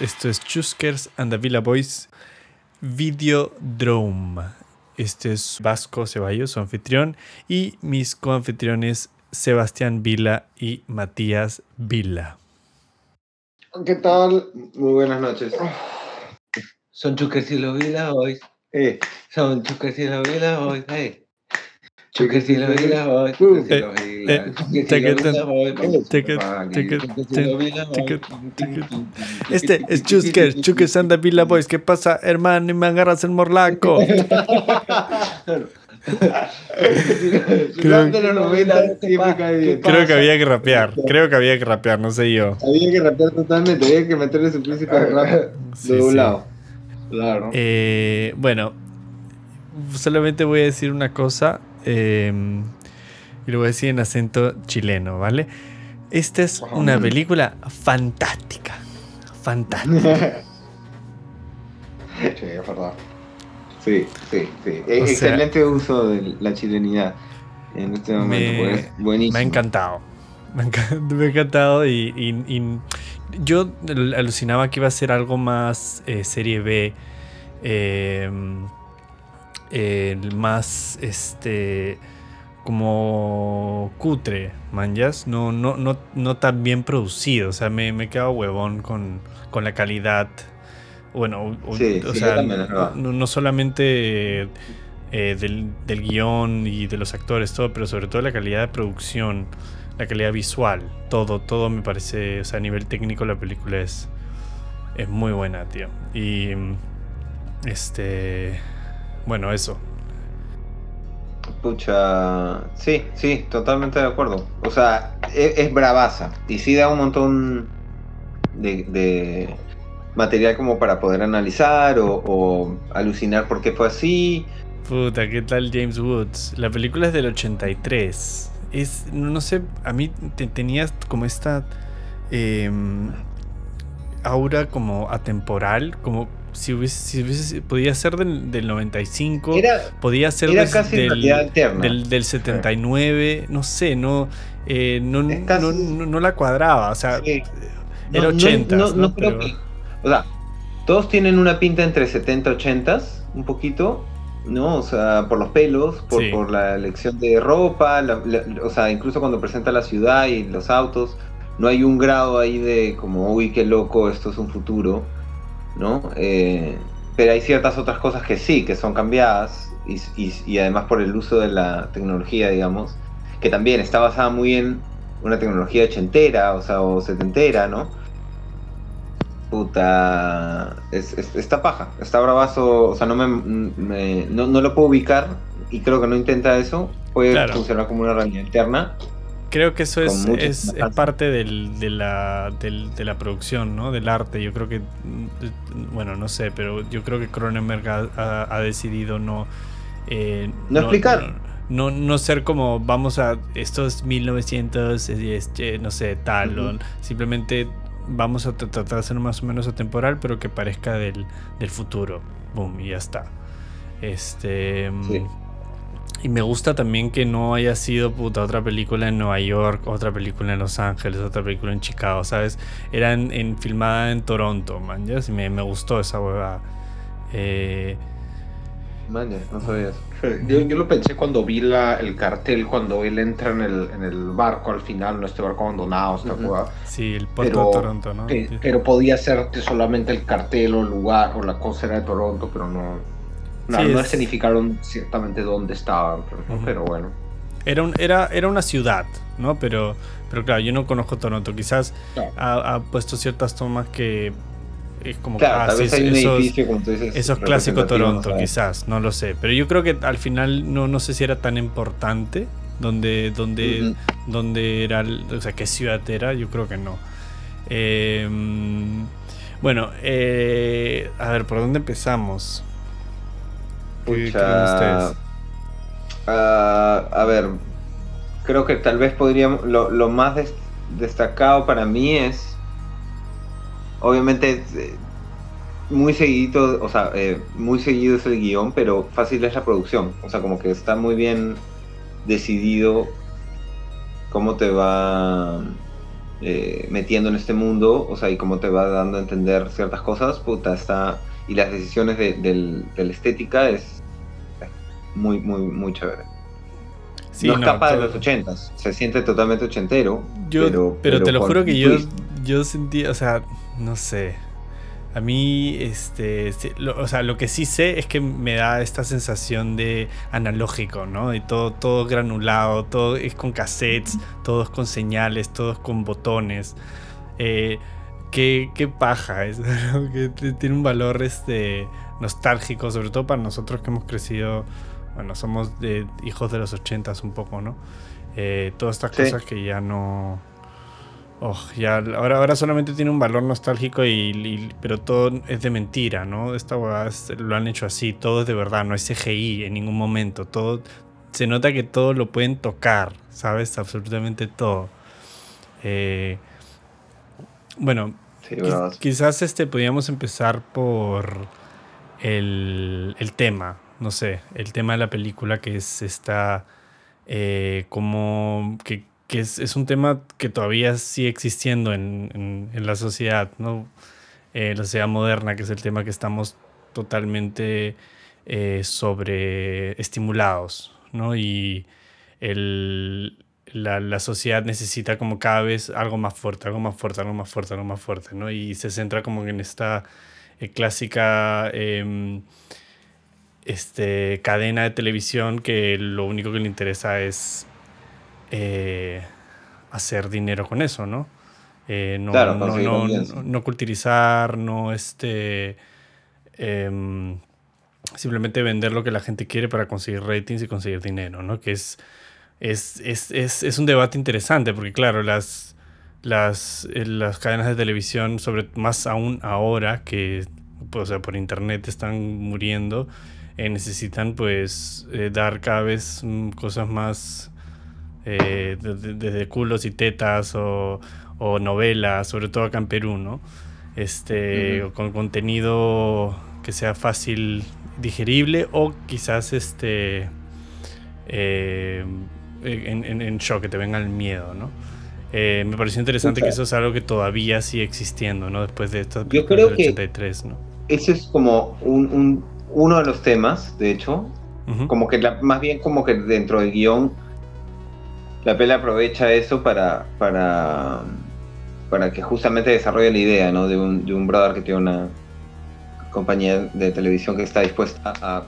Esto es Chuskers and the Villa Boys Videodrome. Este es Vasco Ceballos, su anfitrión, y mis coanfitriones Sebastián Vila y Matías Vila. ¿Qué tal? Muy buenas noches. Son Chuckers y los Villa Boys. Eh, Son Chuckers y los Villa Boys. Eh, Chuckers y take los it, Villa Boys. take it, Chuckers take it, y los Villa Boys. take it, take it. Este es Chuskers, Chuskers and the Villa Boys. ¿Qué pasa, hermano? Y me agarras el morlaco. Durante los 90 siempre cae bien. Creo que había que rapear. Creo que había que rapear, no sé yo. Había que rapear totalmente, había que meterle su príncipe de rap de un lado. Claro. Eh, bueno, solamente voy a decir una cosa eh, y lo voy a decir en acento chileno, ¿vale? Esta es una película fantástica. Fantástica. Sí, es verdad. Sí, sí, sí. O sea- Excelente uso de la chilenidad en este momento, Me- porque es buenísimo. Me ha encantado. Me ha, enca- me ha encantado y, y- y yo al- alucinaba que iba a ser algo más eh, serie B, eh, eh, más este como cutre, manjas, no, no, no, no tan bien producido, o sea, me, me he quedado huevón con, con la calidad, bueno, o, Sí, o sí, sea, no, no solamente eh, del, del guion y de los actores, todo, pero sobre todo la calidad de producción, la calidad visual, todo, todo me parece, o sea, a nivel técnico la película es, es muy buena, tío. Y este, bueno, eso. Pucha, sí, sí, totalmente de acuerdo. O sea, e- es, bravaza y sí da un montón de, de material como para poder analizar o, o alucinar por qué fue así. Puta, ¿qué tal James Woods? La película es del 83. Es, no, no sé, a mí te, tenías como esta em, aura como atemporal, como si hubiese, si hubiese- podía ser del, del 95, Era, podía ser era des- casi del, del, del 79, no sé, no, eh, no, casi- no, no- no la cuadraba, o sea, Sí. era No, no- 80, no, no creo Pero- que. O sea, todos tienen una pinta entre 70 y 80, un poquito, ¿no? O sea, por los pelos, por, Sí. por la elección de ropa, la- la- o sea, incluso cuando presenta la ciudad y los autos, no hay un grado ahí de como, uy, qué loco, esto es un futuro, ¿no? Eh, pero hay ciertas otras cosas que sí, que son cambiadas, y, y- y además por el uso de la tecnología, digamos, que también está basada muy en una tecnología ochentera, o sea, o setentera, ¿no? Puta, es, es- está paja, está bravazo, o sea, no me, me- no, no lo puedo ubicar y creo que no intenta eso, puede Claro. funcionar como una realidad interna. Creo que eso es, es, parte del- de, la, del- de la producción, ¿no? Del arte. Yo creo que, mm, bueno, no sé, pero yo creo que Cronenberg ha, ha- ha decidido no... eh, No explicar. No, no ser como, vamos a, esto es 1900, es- es, eh, no sé, tal, o simplemente vamos a tra- tratar de ser más o menos atemporal, pero que parezca del, del futuro. Boom, y ya está. Este... mm, Sí. Y me gusta también que no haya sido puta otra película en Nueva York, otra película en Los Ángeles, otra película en Chicago, ¿sabes? Era en, en- filmada en Toronto, man. ¿ya? Sí, Me, me gustó esa huevada. Eh, Man, no sabía eso. Yo, yo lo pensé cuando vi la, el cartel, cuando él entra en el, en el barco al final, no este barco abandonado, esta hueá. sí, el puerto Pero- de Toronto, ¿no? Pe- Pero podía ser que solamente el cartel o el lugar o la cosa era de Toronto, pero no. No, Sí, no es- escenificaron ciertamente dónde estaban, pero, bueno. Era, un- era, era una ciudad, ¿no? Pero, pero claro, yo no conozco Toronto. Quizás Claro. ha, ha puesto ciertas tomas que es como Claro, ah, vez hay un esos- edificio, como tú dices. Eso es clásico representativo, Toronto, ¿sabes? quizás, no lo sé. Pero yo creo que al final no, no sé si era tan importante donde, donde, donde era, o sea, qué ciudad era, yo creo que no. Eh, bueno, eh, a ver, ¿por dónde empezamos? ¿Qué- creen ustedes? Ah, a ver, creo que tal vez podríamos. Lo, lo más des- destacado para mí es. Obviamente, eh, muy seguido, o sea, eh, muy seguido es el guion, pero fácil es la producción. O sea, como que está muy bien decidido cómo te va eh, metiendo en este mundo, o sea, y cómo te va dando a entender ciertas cosas, puta, está... Y las decisiones de, de la estética es muy, muy, muy chévere. Sí, no no, escapa de los ochentas, se siente totalmente ochentero. Yo, pero, pero, te lo juro que yo, yo sentí, o sea, no sé. A mí, este, lo- o sea, lo que sí sé es que me da esta sensación de analógico, ¿no? Y todo, todo granulado, todo es con cassettes, todo es con señales, todo es con botones. Eh, qué, qué paja es, que tiene un valor este, nostálgico, sobre todo para nosotros que hemos crecido, bueno, somos de, hijos de los ochentas un poco, ¿no? Eh, todas estas Sí. cosas que ya no... Oh, ya, ahora, ahora solamente tiene un valor nostálgico, y, y- pero todo es de mentira, ¿no? Esta huevada lo han hecho así, todo es de verdad, no es CGI en ningún momento, todo... Se nota que todo lo pueden tocar, ¿sabes? Absolutamente todo. Eh, bueno, Sí, quizás este podríamos empezar por el, el tema, no sé, el tema de la película que es esta, eh, como que, que es, es un tema que todavía sigue existiendo en, en- la sociedad, ¿no? Eh, la sociedad moderna, que es el tema que estamos totalmente eh, sobreestimulados, ¿no? Y el, la, la sociedad necesita como cada vez algo más fuerte, algo más fuerte, algo más fuerte, algo más fuerte, ¿no? Y se centra como en esta eh, clásica em, este, cadena de televisión que lo único que le interesa es eh, hacer dinero con eso, ¿no? Eh, no, Claro, no, no, no- no culturizar, no este... em, simplemente vender lo que la gente quiere para conseguir ratings y conseguir dinero, ¿no? Que es, es, es, es, es un debate interesante porque, claro, las, las, eh, las cadenas de televisión, sobre más aún ahora que pues, o sea, por internet están muriendo, eh, necesitan pues eh, dar cada vez mm, cosas más eh, de- de- desde culos y tetas o, o novelas, sobre todo acá en Perú, ¿no? Este, con contenido que sea fácil digerible o quizás este en, en, en shock, que te venga el miedo, ¿no? Me pareció interesante que eso es algo que todavía sigue existiendo, ¿no? Después de estas Yo creo del que- 83, ¿no? Ese es como un, un- uno de los temas, de hecho, como que la- más bien como que dentro del guion la pela aprovecha eso para para para que justamente desarrolle la idea ¿no? de, un, de un brother que tiene una compañía de televisión que está dispuesta a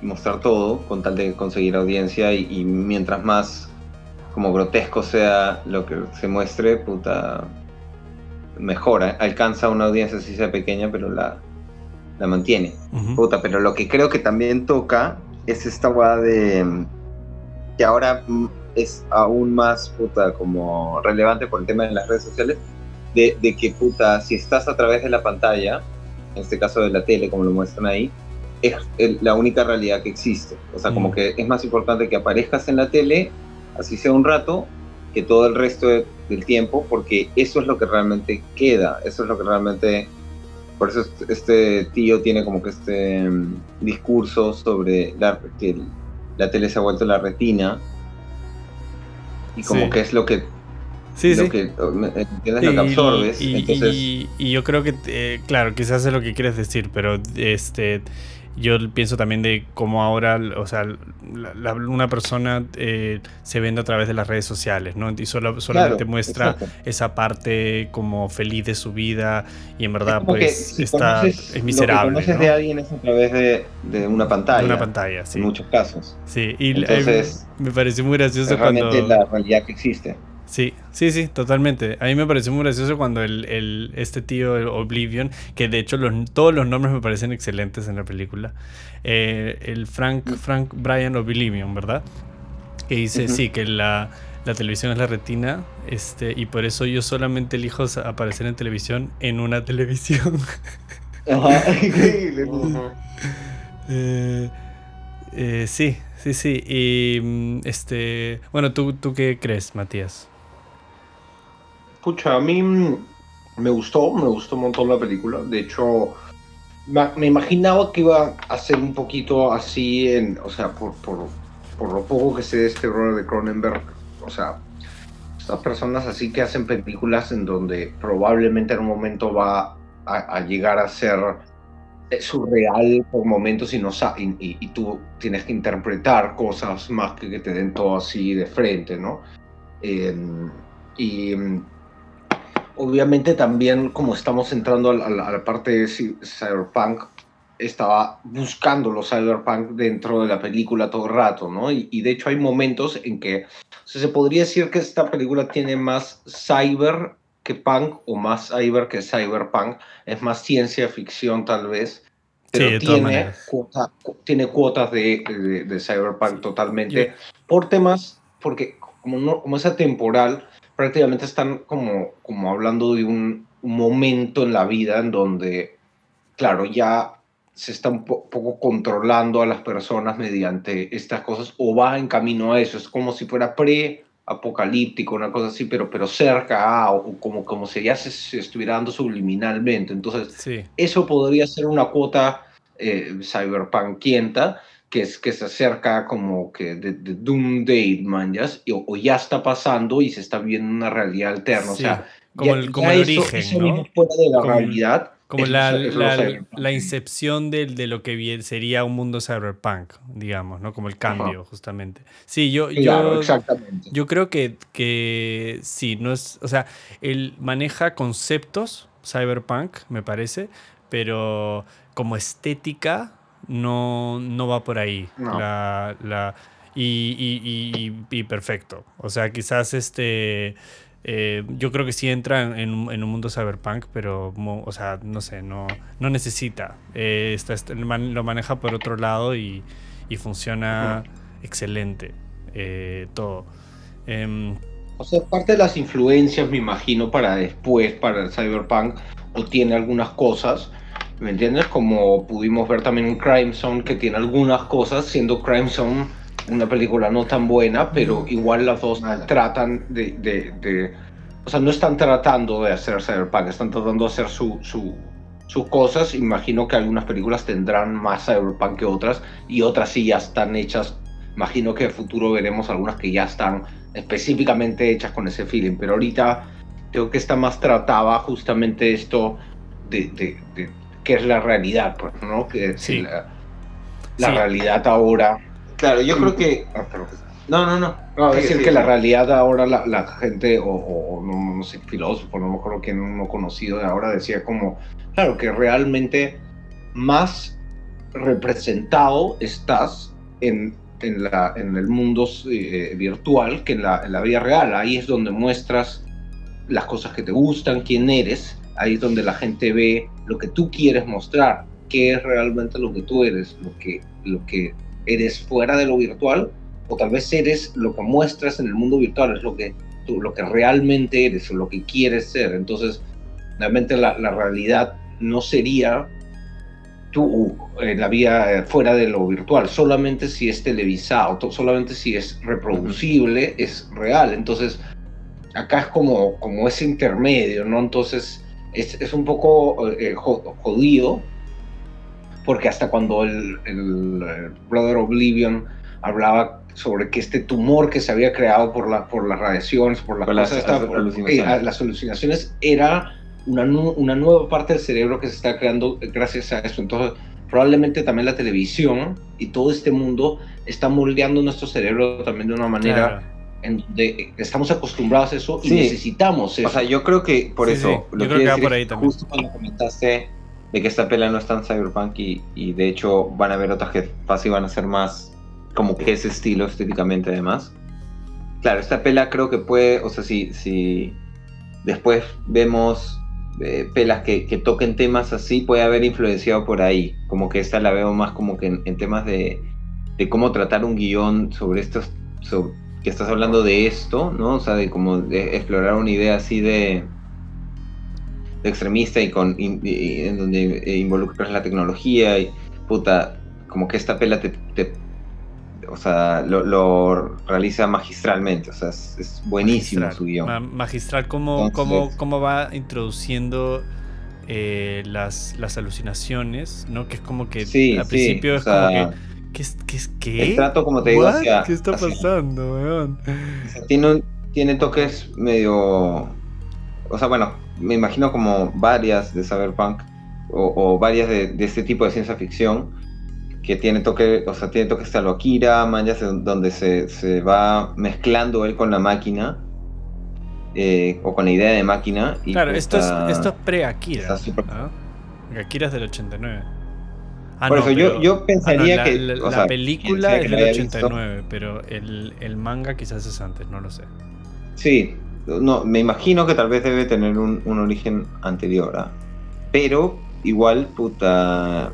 mostrar todo con tal de conseguir audiencia y, y mientras más como grotesco sea lo que se muestre, puta, mejora, alcanza una audiencia si sea pequeña, pero la, la mantiene. Ujú. Puta, pero lo que creo que también toca es esta weá de. que ahora es aún más, puta, como relevante por el tema de las redes sociales. De, de que, puta, si estás a través de la pantalla, en este caso de la tele, como lo muestran ahí, es el- la única realidad que existe. O sea, como Mm. que es más importante que aparezcas en la tele, así sea un rato, que todo el resto de- del tiempo, porque eso es lo que realmente queda, eso es lo que realmente por eso este- este tío tiene como que este mm, discurso sobre la, que la tele se ha vuelto la retina y como Sí. que es lo que, Sí, lo sí. que ¿entiendes? lo que absorbes Y, entonces y- y yo creo que, eh, claro, quizás es lo que quieres decir, pero este, yo pienso también de cómo ahora, o sea, la- la- una persona eh, se vende a través de las redes sociales, ¿no? Y solo, solamente claro, muestra exacto. esa parte como feliz de su vida y en verdad Es pues si está, es miserable, Lo que conoces ¿no? de alguien es a través de, de una pantalla. De una pantalla, sí. En muchos casos. Sí, y eh, Entonces, me pareció muy gracioso Es cuando... realmente la realidad que existe. Sí, sí, sí, totalmente. A mí me pareció muy gracioso cuando el, el- este tío, el Oblivion, que de hecho los- todos los nombres me parecen excelentes en la película, eh, el Frank, Frank Brian Oblivion, ¿verdad? Que dice, sí, que la, la televisión es la retina, este, y por eso yo solamente elijo aparecer en televisión en una televisión. Ajá, increíble. Eh, eh, sí, sí, sí. Y mm, este, bueno, ¿tú, ¿tú qué crees, Matías? Pucha, a mí mm, me gustó, me gustó un montón la película. De hecho, me imaginaba que iba a ser un poquito así, en, o sea, por, por, por lo poco que sé de este brother de Cronenberg. O sea, estas personas así que hacen películas en donde probablemente en un momento va a, llegar a ser eh, surreal por momentos y, no, y, y, tú tienes que interpretar cosas más que que te den todo así de frente, ¿no? Em, y obviamente también como estamos entrando a la, parte de cyberpunk, estaba buscando los cyberpunk dentro de la película todo el rato, ¿no? Y, de hecho hay momentos en que se podría decir que esta película tiene más cyber que punk o más cyber que cyberpunk, es más ciencia ficción tal vez, pero tiene, tiene cuotas de, de, cyberpunk totalmente. Por temas, porque como, no, como es atemporal, prácticamente están como, como hablando de un, momento en la vida en donde, claro, ya se está un poco controlando a las personas mediante estas cosas o va en camino a eso. Es como si fuera pre-apocalíptico, una cosa así, pero, pero cerca a, o como, como si ya se, estuviera dando subliminalmente. Entonces, eso podría ser una cuota eh, cyberpunkienta que, es, que se acerca como que de, de Doom Day, man, o, ya está pasando y se está viendo una realidad alterna. o sea, como el, como el origen, ¿no? Fuera de la realidad. Como la, la, incepción de, de, lo que sería un mundo cyberpunk, digamos, ¿no? Como el cambio, justamente. Sí, yo, yo, exactamente. yo creo que, que sí, no es, o sea, él maneja conceptos cyberpunk, me parece, pero como estética no, no va por ahí. La, la, y, y, perfecto. O sea, quizás este. Eh, yo creo que sí entra en, un mundo cyberpunk, pero, o sea, no sé, no, no necesita. Eh, lo maneja por otro lado y, funciona excelente eh, todo. Em, o sea, parte de las influencias, me imagino, para después, para el cyberpunk, o tiene algunas cosas, ¿Me entiendes? Como pudimos ver también en Crime Zone, que tiene algunas cosas, siendo Crime Zone una película no tan buena, pero igual las dos tratan de, de, O sea, no están tratando de hacer cyberpunk, están tratando de hacer su, su, sus cosas. Imagino que algunas películas tendrán más cyberpunk que otras, y otras sí ya están hechas. Imagino que en el futuro veremos algunas que ya están específicamente hechas con ese feeling, pero ahorita creo que está más tratada justamente esto de, de que es la realidad, pues, ¿no? Que sí. la, la realidad ahora. Claro, yo creo que. Ah, no, no, no. no es decir, que la realidad ahora, la, la gente, o, o, no, no, sé, filósofo, no me acuerdo quién uno conocido de ahora, decía como, claro, que realmente más representado estás en, en, la, en el mundo eh, virtual que en la, en la vida real. Ahí es donde muestras las cosas que te gustan, quién eres, ahí es donde la gente ve lo que tú quieres mostrar, qué es realmente lo que tú eres, lo que, lo que eres fuera de lo virtual, o tal vez eres lo que muestras en el mundo virtual, es lo que, tú, lo que realmente eres o lo que quieres ser. Entonces, realmente la, la realidad no sería tú en la vida eh, fuera de lo virtual, solamente si es televisado, solamente si es reproducible, es real. Entonces, acá es como, como ese intermedio, ¿no? Entonces, es, es un poco eh, jodido, porque hasta cuando el, el, Brother Oblivion hablaba sobre que este tumor que se había creado por, la, por las radiaciones, por, la las, alucinaciones. Eh, las alucinaciones, era una, una nueva parte del cerebro que se está creando gracias a eso. Entonces, probablemente también la televisión y todo este mundo está moldeando nuestro cerebro también de una manera en donde estamos acostumbrados a eso y necesitamos eso. O sea, yo creo que por eso, lo que va por ahí también. justo cuando comentaste de que esta pela no es tan cyberpunk y, y de hecho van a haber otras que fácil van a ser más como que ese estilo estéticamente además. Claro, esta pela creo que puede, o sea, si, si después vemos eh, pelas que, que, toquen temas así, puede haber influenciado por ahí. Como que esta la veo más como que en, temas de, de, cómo tratar un guion sobre estos, sobre, que estás hablando de esto, ¿no? O sea, de como de explorar una idea así de, de extremista y con en donde involucras la tecnología y puta, como que esta pela te, o sea, lo, realiza magistralmente, o sea, es, buenísimo su guion. magistral, ¿cómo, cómo, va introduciendo eh, las, las alucinaciones, ¿no? Que es como que al principio es como que ¿Qué, qué, qué? El trato, como te digo, ¿Qué está pasando, weón? tiene un, tiene toques medio. O sea, bueno, me imagino como varias de Cyberpunk o, varias de, este tipo de ciencia ficción que tiene toque, o sea, tiene toques de lo Akira, manjas donde se, se, va mezclando él con la máquina eh, o con la idea de máquina. Y claro, esto, es, esto es pre-Akira. Akira es del 89. Ah, Por eso yo, yo ah, pensaría que. La, película es del 89, pero el, el, manga quizás es antes, no lo sé. Sí, no, me imagino que tal vez debe tener un, un origen anterior. ¿ah? Pero igual, puta.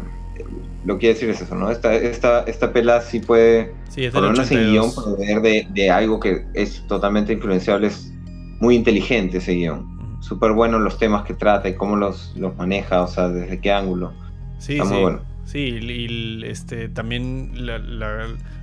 Lo que quiero decir es eso, ¿no? Esta, esta, esta pela sí puede. Sí, es del por menos en guion, proveer de, de algo que es totalmente influenciable. Es muy inteligente ese guion súper bueno los temas que trata y cómo los, los maneja, o sea, desde qué ángulo. Sí, Está muy bueno. Sí, y este, también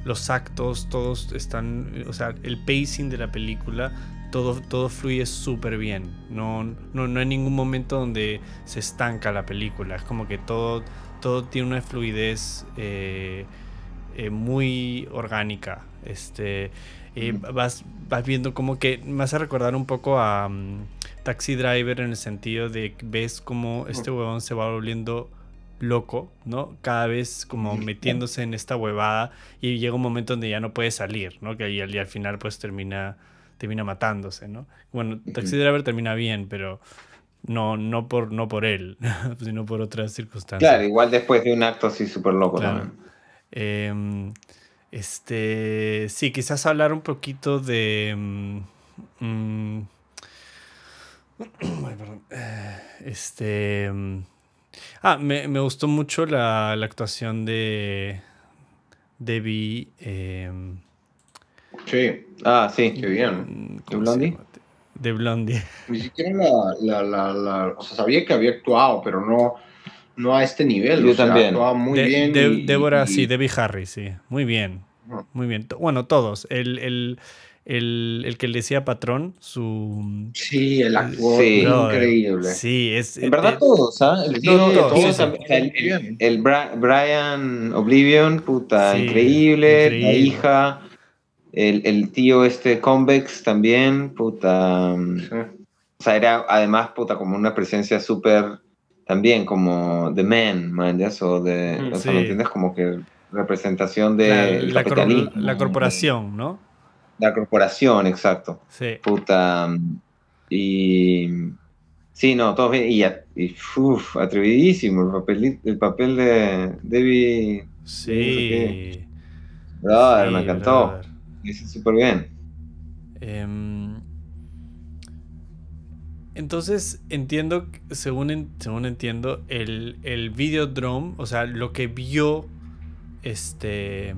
los actos, todos están, o sea, el pacing de la película, todo, todo fluye súper bien. No, no, hay ningún momento donde se estanca la película. Es como que todo, todo tiene una fluidez eh, eh, muy orgánica. Este, eh, vas, vas viendo como que me hace recordar un poco a mm, Taxi Driver en el sentido de que ves como este huevón se va volviendo loco, ¿no? Cada vez como metiéndose en esta huevada y llega un momento donde ya no puede salir, ¿no? Que ahí al, al final pues termina, termina matándose, ¿no? Bueno, Taxi Driver termina bien, pero no, no, por, no por él, sino por otras circunstancias. Claro, igual después de un acto así súper loco también. Em, este, sí, quizás hablar un poquito de... Perdón. Eh, este... Mm, Ah, me, me gustó mucho la, la, actuación de Debbie. Eh, sí, ah, sí, qué bien. ¿De Blondie? De Blondie. Ni siquiera la, la, la, O sea, sabía que había actuado, pero no, no a este nivel. Yo también. Actuaba muy bien. Débora, sí, Debbie Harry, sí. Muy bien. Muy bien. Bueno, todos. El, el, el, el, que le decía patrón, su... Sí, el actor increíble. Sí, es... En verdad todos, ¿ah? El, el, el, Brian Oblivion, puta, increíble, La hija, el, tío este Convex también, puta... O sea, era además, puta, como una presencia súper... También como The Man, man, O de... Mm, o sea, ¿me entiendes? Como que representación de la, la corporación, ¿no? La corporación, exacto. Sí. Puta. Y. Sí, no, todo bien. Y, y atrevidísimo el papel, el papel de Debbie. Sí. Brother, me encantó. Dice súper bien. Em, entonces entiendo, según, según entiendo, el, el Videodrome, o sea, lo que vio este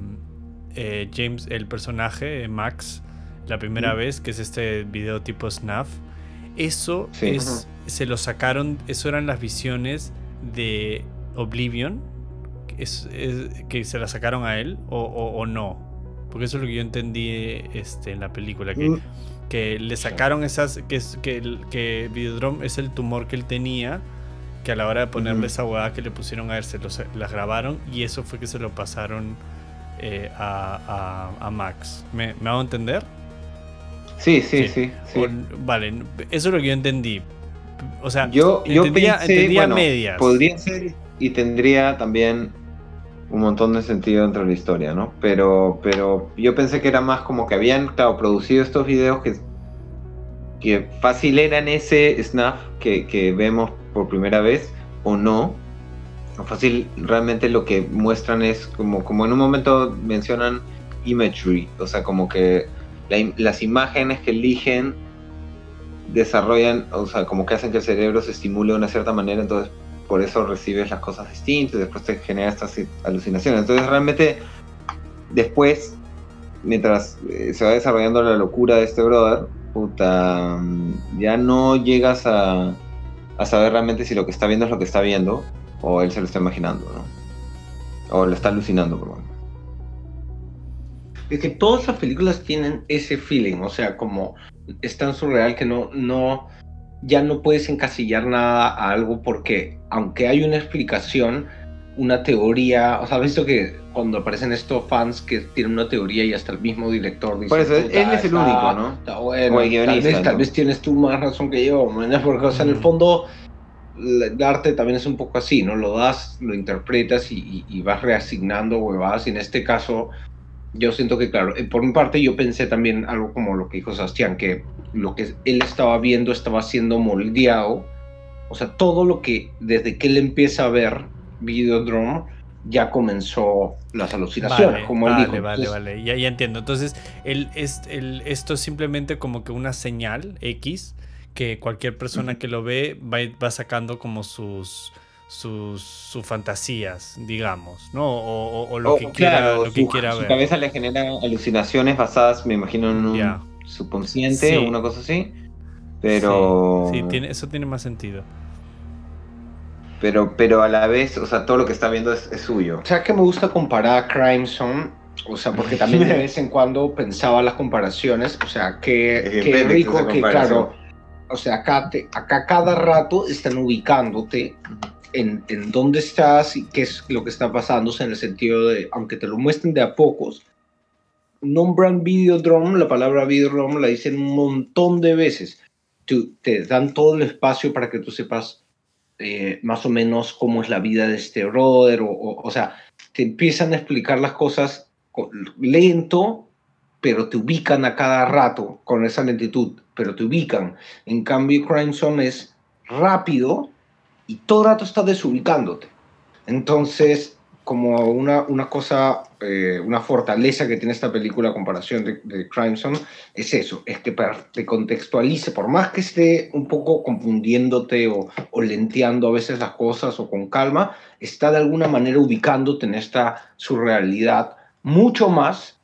eh, James, el personaje, Max, la primera vez, que es este video tipo Snuff, eso es, se lo sacaron, eso eran las visiones de Oblivion, es, que se la sacaron a él o, no. Porque eso es lo que yo entendí este, en la película, que, mm. que le sacaron esas, que, que, que Videodrome es el tumor que él tenía que a la hora de ponerle esa hueá que le pusieron a él, se las grabaron y eso fue que se lo pasaron eh, a, Max. ¿Me, ¿Me, hago entender? Sí, sí, sí. vale, eso es lo que yo entendí. O sea, yo, yo entendía, entendía medias. Podría ser y tendría también un montón de sentido dentro de la historia, ¿no? Pero, pero yo pensé que era más como que habían, claro, producido estos videos que, que fácil eran ese snuff que, que vemos por primera vez o no, fácil realmente lo que muestran es como, como en un momento mencionan imagery, o sea, como que las imágenes que eligen desarrollan, o sea, como que hacen que el cerebro se estimule de una cierta manera, entonces por eso recibes las cosas distintas después te genera estas alucinaciones. Entonces realmente después, mientras eh, se va desarrollando la locura de este brother, puta, ya no llegas a saber realmente si lo que está viendo es lo que está viendo o él se lo está imaginando, ¿no? O lo está alucinando, por Es que todas las películas tienen ese feeling, o sea, como es tan surreal que no, no, ya no puedes encasillar nada a algo porque, aunque hay una explicación, una teoría, o sea, has visto que cuando aparecen estos fans que tienen una teoría y hasta el mismo director dice... Por eso, él es el único, ¿no? Está bueno, tal, vez, tal vez tienes tú más razón que yo, porque o sea, en el fondo el arte también es un poco así, ¿no? Lo das, lo interpretas y, y, vas reasignando huevadas. Y en este caso, yo siento que, claro, eh, por mi parte yo pensé también algo como lo que dijo Sebastián, que lo que él estaba viendo estaba siendo moldeado. O sea, todo lo que, desde que él empieza a ver Videodrome, ya comenzó las alucinaciones, vale, como vale, él dijo. Vale, vale, ya, ya entiendo. Entonces, él, es, él, esto es simplemente como que una señal X que cualquier persona que lo ve va, va sacando como sus, sus, sus, fantasías, digamos, ¿no? O, o, o lo, que quiera, claro, lo que su, quiera su ver. cabeza le genera alucinaciones basadas, me imagino, en un Ya. subconsciente Sí. o una cosa así. Pero, Sí, sí, tiene, eso tiene más sentido. pero, pero a la vez, o sea, todo lo que está viendo es, es suyo. O sea, que me gusta comparar a Crime Zone, o sea, porque también de vez en cuando pensaba las comparaciones, o sea, que pendejo rico que, claro, o sea, acá, te, acá cada rato están ubicándote en, en dónde estás y qué es lo que está sea, en el sentido de, aunque te lo muestren de a pocos, nombran Videodrome, la palabra Videodrome la dicen un montón de veces. Tú- te dan todo el espacio para que tú sepas eh, más o menos cómo es la vida de este brother, o, o, o sea, te empiezan a explicar las cosas co- lento, pero te ubican a cada rato con esa lentitud, pero te ubican. En cambio, Crime Zone es rápido y todo el rato está desubicándote. Entonces, como una, una cosa, eh, una fortaleza que tiene esta película comparación de, de Crime Zone, es eso, es que te contextualice, por más que esté un poco confundiéndote o, o lenteando a veces las cosas o con calma, está de alguna manera ubicándote en esta surrealidad mucho más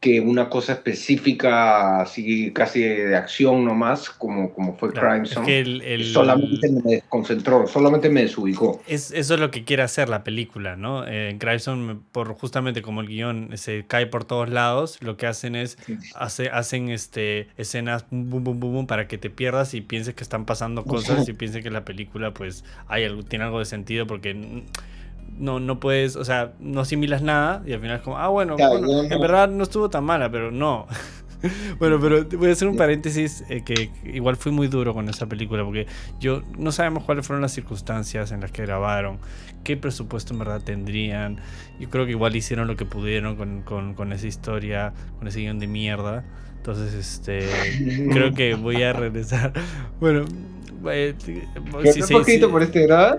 que una cosa específica, así casi de acción nomás, como, como fue Claro, Crime es que el- el- Solamente me desconcentró, solamente me desubicó. Es, eso es lo que quiere hacer la película, ¿no? Eh, Crimson, por justamente como el guion se cae por todos lados, lo que hacen es hace, hacen este, escenas bum, bum, bum, bum, para que te pierdas y pienses que están pasando cosas y pienses que la película pues hay algo, tiene algo de sentido porque no, no puedes, o sea, no asimilas nada y al final es como, ah, bueno, Claro, bueno, yo en verdad no estuvo tan mala, pero no. bueno, pero voy a hacer un paréntesis eh, que igual fui muy duro con esa película porque yo no sabemos cuáles fueron las circunstancias en las que grabaron, qué presupuesto en verdad tendrían. Yo creo que igual hicieron lo que pudieron con, con, con esa historia, con ese guion de mierda. Entonces, este, creo que voy a regresar. Bueno, eh, ¿Pero sí, no sí, fue escrito sí. por este grado?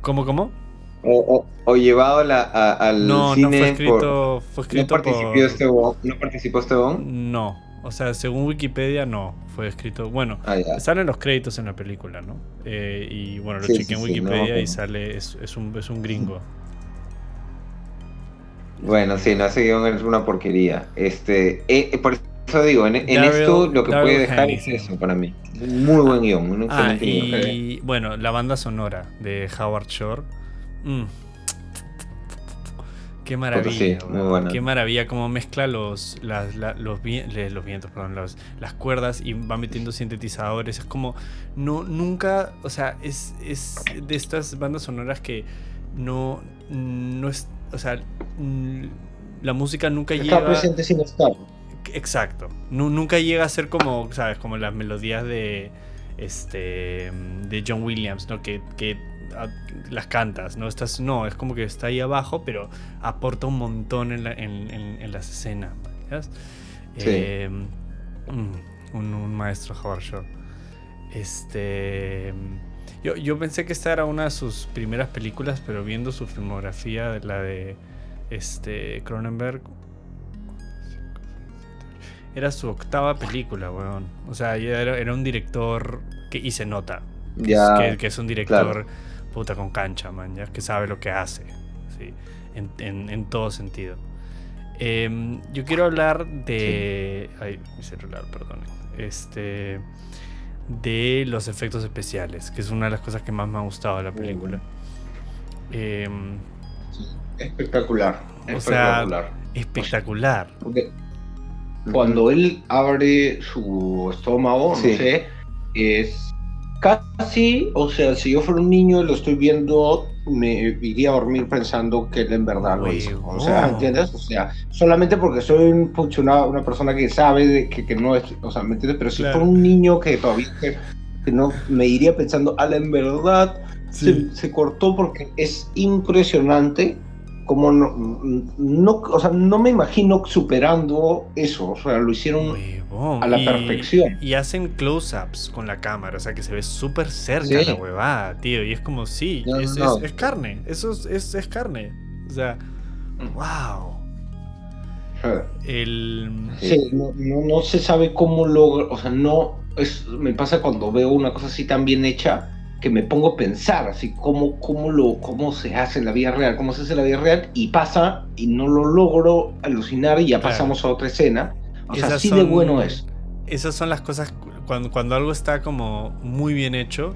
¿Cómo, cómo? O, o, o llevado la- a- al No, cine no fue por- escrito, fue ¿No escrito participó por... este bon? ¿No participó este bon? No, o sea, según Wikipedia no, fue escrito, bueno, Ah, salen los créditos en la película, ¿no? Eh, y bueno, lo Sí, chequé sí, en no, Wikipedia y sale, es, es, un, es un gringo. Bueno, sí, no, ese guion es una porquería. Este, eh, eh, por eso digo, en, en Daryl- esto lo que Daryl puede dejar es eso para mí. Muy buen guion, un Ah, excelente guion. y bueno, la banda sonora de Howard Shore. Mm. Qué maravilla, sí, muy qué maravilla como mezcla los, las- la- los, los vientos, perdón, los- las cuerdas y va metiendo sintetizadores. Es como, no, nunca, o sea, es, es de estas bandas sonoras que no, no es, o sea, la música nunca Está llega... presente sin estar. Exacto. Nu- nunca llega a ser como, ¿sabes? Como las melodías de este de John Williams, ¿no? Que, que, las cantas, ¿no? Estás, no, es como que está ahí abajo, pero aporta un montón en, la- en- en- en las escenas. ¿sabes? Sí. Eh, mm, un, un maestro Howard Shore. Este. Yo, yo pensé que esta era una de sus primeras películas, pero viendo su filmografía, de la de este Cronenberg, era su octava película, weón. O sea, era, era un director que y se nota. que Ya, es, que, que es un director claro. Puta con cancha, man, ya que sabe lo que hace. ¿sí? En, en- en todo sentido. Em, yo quiero hablar de. Ay, mi celular, perdón. Este. De los efectos especiales, que es una de las cosas que más me ha gustado de la película. Em, Espectacular. O sea, espectacular. espectacular. Porque cuando él abre su estómago, Sí. no sé, es casi, o sea, si yo fuera un niño y lo estoy viendo, me iría a dormir pensando que él en verdad lo hizo. O sea, ¿entiendes? O sea, solamente porque soy un, una, una persona que sabe de que, que, no es, o sea, ¿me entiendes? Pero si fuera un niño que todavía, que, no, me iría pensando, ala, en verdad, se, se cortó porque es impresionante como no, no, o sea, no me imagino superando eso, o sea, lo hicieron a la perfección. Y hacen close-ups con la cámara, o sea, que se ve súper cerca la huevada, tío, y es como, sí, es, es, carne, eso es, es, carne, o sea, wow. Mm. El... Sí, no, no, se sabe cómo logra, o sea, no, es, me pasa cuando veo una cosa así tan bien hecha, que me pongo a pensar, así cómo, cómo, lo, cómo se hace en la vida real, cómo se hace en la vida real, y pasa y no lo logro alucinar y ya pasamos a otra escena. O sea, así de bueno es. Esas son las cosas, cuando, cuando algo está como muy bien hecho,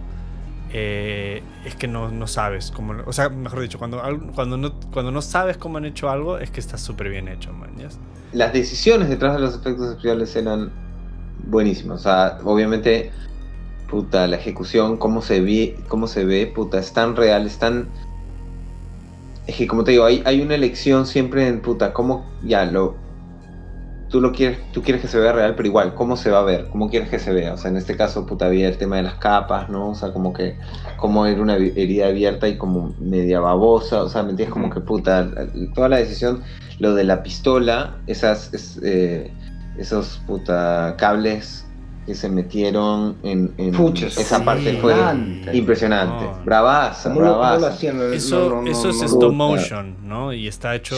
eh, es que no, no, sabes cómo, o sea, mejor dicho, cuando, cuando, no, cuando no sabes cómo han hecho algo, es que está súper bien hecho, man. Las decisiones detrás de los efectos especiales eran buenísimas, o sea, obviamente puta, la ejecución, cómo se ve, cómo se ve, puta, es tan real, es tan... Es que como te digo, hay, hay una elección siempre en, puta, cómo, ya, lo... Tú lo quieres, tú quieres que se vea real, pero igual, ¿cómo se va a ver? ¿Cómo quieres que se vea? O sea, en este caso, puta, había el tema de las capas, ¿no? O sea, como que, como era una herida abierta y como media babosa, o sea, ¿me entiendes? Como que, puta, toda la decisión, lo de la pistola, esas, eh, esos, puta, cables que se metieron en, esa parte fue impresionante. Bravaza, bravaza. Eso, eso es stop motion, ¿no? Y está hecho,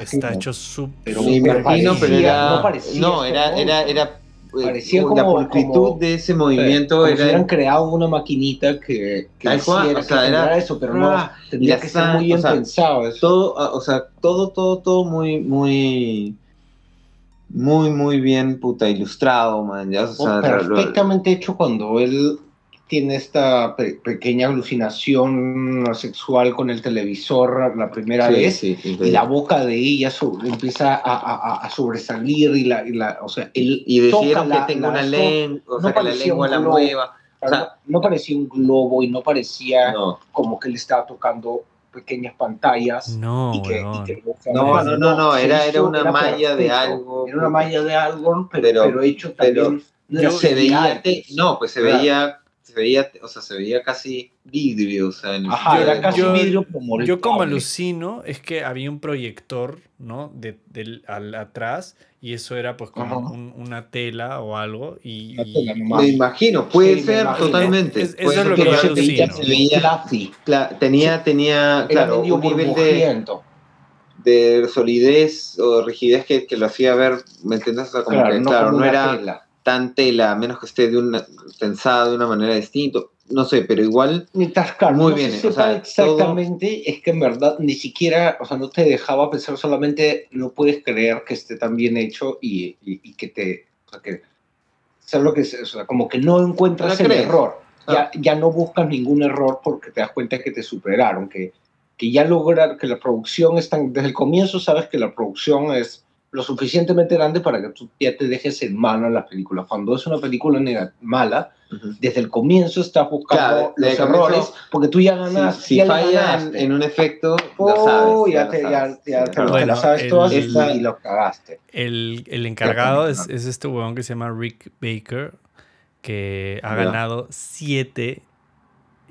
está hecho súper. pero era, no, parecía no, era, era, era parecía como, la pulcritud de ese movimiento como era si hubieran creado una maquinita que, que hiciera, o sea, era, eso pero no tendría que ser muy bien pensado todo o sea todo todo todo muy muy muy, muy bien, puta, ilustrado, man. Ya, o perfectamente hecho cuando él tiene esta pequeña alucinación sexual con el televisor la primera vez y la boca de ella empieza a, sobresalir y la, y la, o sea él y dijeron que tenga una lengua o sea que la lengua la mueva o sea, no parecía un globo y no parecía como que él estaba tocando pequeñas pantallas. No, y que, no, no, no, no, era, era una malla de algo. Era una malla de algo, pero, pero, hecho también. Pero, se veía, no, pues se veía veía, o sea, se veía casi vidrio, o sea, en Ajá, era casi vidrio como Yo como alucino es que había un proyector, ¿no? De, al, atrás y eso era pues como una tela o algo y, me imagino puede ser totalmente. Eso es lo que yo alucino. Se veía, tenía tenía claro un nivel de, de solidez o rigidez que, que, lo hacía ver me entiendes o sea, como claro, que, claro no era tan tela a menos que esté de una, pensada de una manera distinta no sé, pero igual. Mientras claro, muy bien. o sea, exactamente, es que en verdad ni siquiera, o sea, no te dejaba pensar solamente, no puedes creer que esté tan bien hecho y, y, que te. O sea, que. ¿Sabes lo que es? O sea, como que no encuentras el error. Ya, ya no buscas ningún error porque te das cuenta que te superaron, que, que ya lograr que la producción está. Desde el comienzo sabes que la producción es lo suficientemente grande para que tú ya te dejes en mano la película. Cuando es una película mala, desde el comienzo estás buscando los errores, porque tú ya ganas. Si, falla en, un efecto, oh, ya, te, ya, ya te, sabes todas y lo cagaste. El, el encargado es, es, este huevón que se llama Rick Baker, que ha ganado siete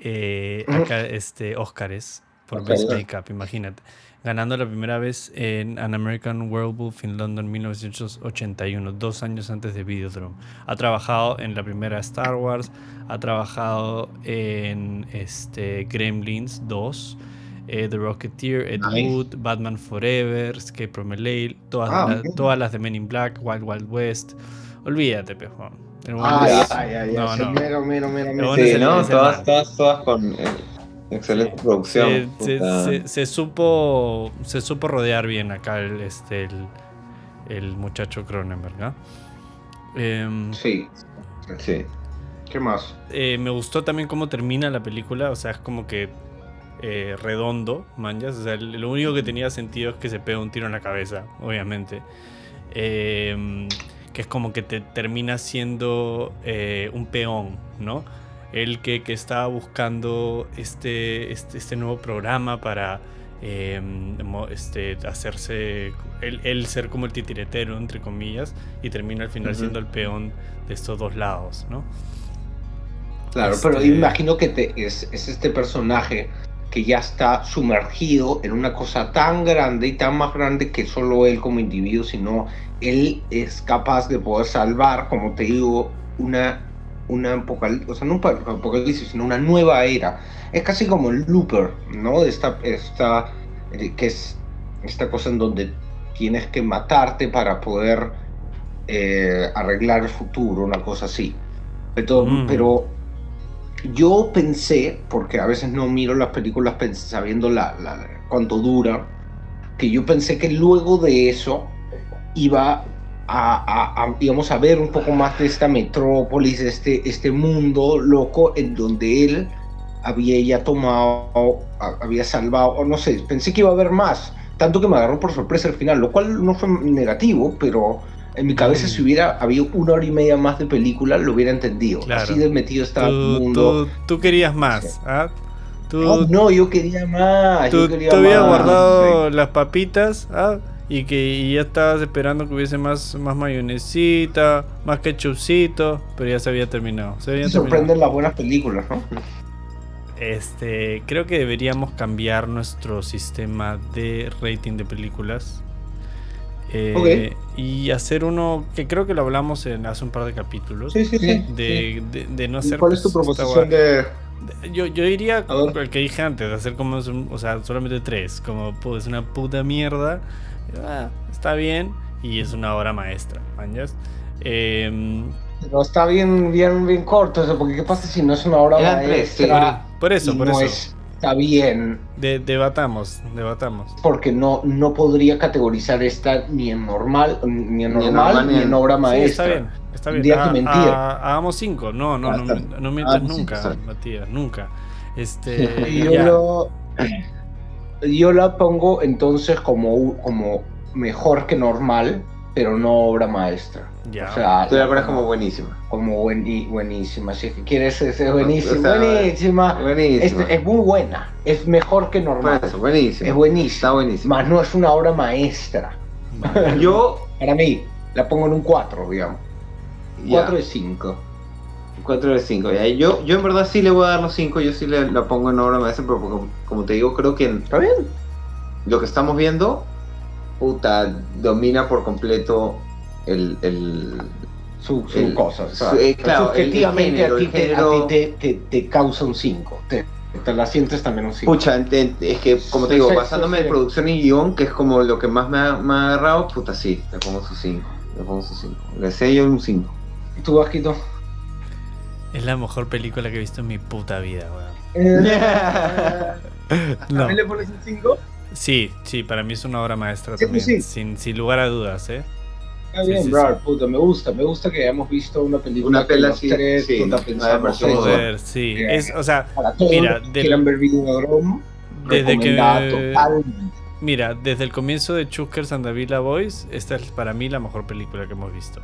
eh, este, Oscars por Best Makeup, imagínate ganando la primera vez en An American Werewolf in London 1981, dos años antes de Videodrome. Ha trabajado en la primera Star Wars, ha trabajado en este, Gremlins 2, eh, The Rocketeer, Ed Wood, Batman Forever, Escape from LA, todas, ah, todas las de Men in Black, Wild Wild West. Olvídate, pejo. Ah, ya, ya, ya. No, no. Mero, mero, mero, sí, no, todas, todas, todas con... Eh, Excelente producción. Se, supo, se supo rodear bien acá el, este, el, muchacho Cronenberg. Em, sí, sí. ¿Qué más? Eh, me gustó también cómo termina la película. O sea, es como que eh, redondo, manjas. O sea, lo único que tenía sentido es que se pega un tiro en la cabeza, obviamente. Em, que es como que te termina siendo eh, un peón, ¿no? Él que, que estaba buscando este, este, este nuevo programa para eh, mo- este, hacerse, él, él ser como el titiretero, entre comillas, y termina al final siendo el peón de estos dos lados, ¿no? Claro, Este- pero imagino que te- es, es este personaje que ya está sumergido en una cosa tan grande y tan más grande que solo él como individuo, sino él es capaz de poder salvar, como te digo, una, una apocalipsis, o sea, no un apocalipsis, sino una nueva era. Es casi como el Looper, ¿no? Esta, esta, eh, que es esta cosa en donde tienes que matarte para poder eh, arreglar el futuro, una cosa así. Pero, Mm. pero yo pensé, porque a veces no miro las películas sabiendo la, la- cuánto dura, que yo pensé que luego de eso iba a, a- a, digamos, a ver un poco más de esta metrópolis, de este, este mundo loco en donde él había ya tomado, a- había salvado, o no sé, pensé que iba a haber más, tanto que me agarró por sorpresa al final, lo cual no fue negativo, pero en mi cabeza Mm. si hubiera habido una hora y media más de película, lo hubiera entendido. Claro. Así de metido estaba el mundo. tú- tú querías más, Sí. ¿ah? Tú, No, no, yo quería más. tú, yo quería tú habías guardado las papitas, ¿ah? Y que y ya estabas esperando que hubiese más, más mayonesita, más ketchupcito, pero ya se había terminado. Se había sorprenden las buenas películas, ¿no? Este, creo que deberíamos cambiar nuestro sistema de rating de películas. Eh, Y hacer uno que creo que lo hablamos en hace un par de capítulos. Sí, sí, sí. De, de- de no ¿Y hacer. ¿Cuál es tu pues, proposición de.? Yo, yo diría el que dije antes, de hacer como. O sea, solamente tres. Como pues una puta mierda. Ah, está bien. Y es una obra maestra. ¿mañas? Em, No está bien, bien, bien corto eso, porque ¿qué pasa si no es una obra Eran tres, sí. maestra? por eso, por no eso. es- está bien, De- debatamos, debatamos. porque no, no podría categorizar esta ni en normal, ni en Ni en normal, ni ni en obra Sí, maestra. está bien, está bien. Tendría que Ah, mentir. ah, hagamos cinco. No, no, Ah, no, está. no mientas sí, nunca. Matías, nunca. Este, Y yo, ya. lo- yo la pongo entonces como, como mejor que normal, pero no obra maestra. Ya. O sea, Tú la pones como buenísima. como buen- buenísima. Si es que quieres, es, buenísima. O sea, buenísima. Es, Buenísima. es muy buena. Es mejor que normal. Eso, buenísima. Es buenísima. Está buenísima. Más no es una obra maestra. Yo, Para mí, la pongo en un 4, digamos. ya, 4 de 5. 4 de 5. Yo, yo en verdad sí le voy a dar los 5. Yo sí le, la pongo en obra maestra, pero como, como te digo, creo que en ¿Está bien? lo que estamos viendo, puta, domina por completo el. el Su, su El- cosa. o sea, su- eh, claro, el- el subjetivamente género, a ti, te, a género- ti te, te, te causa un 5. Te, te la sientes también un 5. Pucha, es que, como te digo, sí, basándome en producción y guion, que es como lo que más me ha, me ha agarrado, puta, sí, le pongo su 5. Le pongo su 5. Le sello un 5. ¿Tú, Vasquito? Es la mejor película que he visto en mi puta vida, weón. No. ¿También le pones un 5? Sí, sí, para mí es una obra maestra Sí, también. sí. Sin, sin lugar a dudas, ¿eh? Está Sí, bien, sí, bro, sí. puta, me gusta, me gusta que hayamos visto una película Una pela así, tres, sí, puta, pensamos Joder, sí. Es, o sea, Para todos Mira, los que quieran ver Videodrome, desde que. totalmente. Mira, desde el comienzo de Chuckers and the Villa Boys, esta es para mí la mejor película que hemos visto.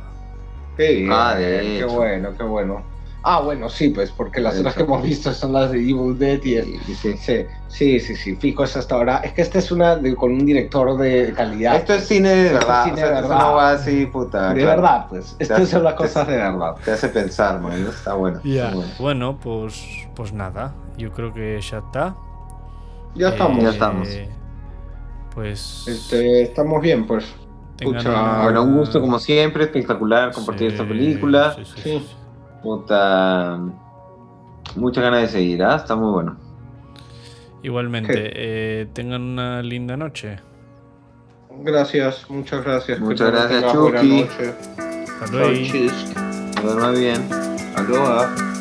Qué bien, Ah, qué hecho. bueno, qué bueno. Ah, bueno, sí, pues, porque las otras que hemos visto son las de Evil Dead y el... Sí, sí. Sí, sí, sí, sí, fijo es hasta ahora. Es que esta es una de- con un director de calidad. Esto es cine de Esto es verdad. cine o sea, de esto verdad. no va así, puta. de claro. verdad, pues. Estas son las cosas de verdad. Te hace pensar, man. Está bueno. Ya. está bueno. Bueno, pues, pues nada. Yo creo que ya está. Ya Eh, estamos. Ya estamos. Pues. Este, estamos bien, pues. una- Bueno, un gusto como siempre, espectacular compartir Sí, esta película. sí, sí, Sí. sí. Puta. Muchas ganas de seguir, ¿ah? Está muy bueno. Igualmente, eh, tengan una linda noche. Gracias, muchas gracias. Muchas gracias, tengas buena Chucky. noche. Hasta luego. Duerma bien. Aloha.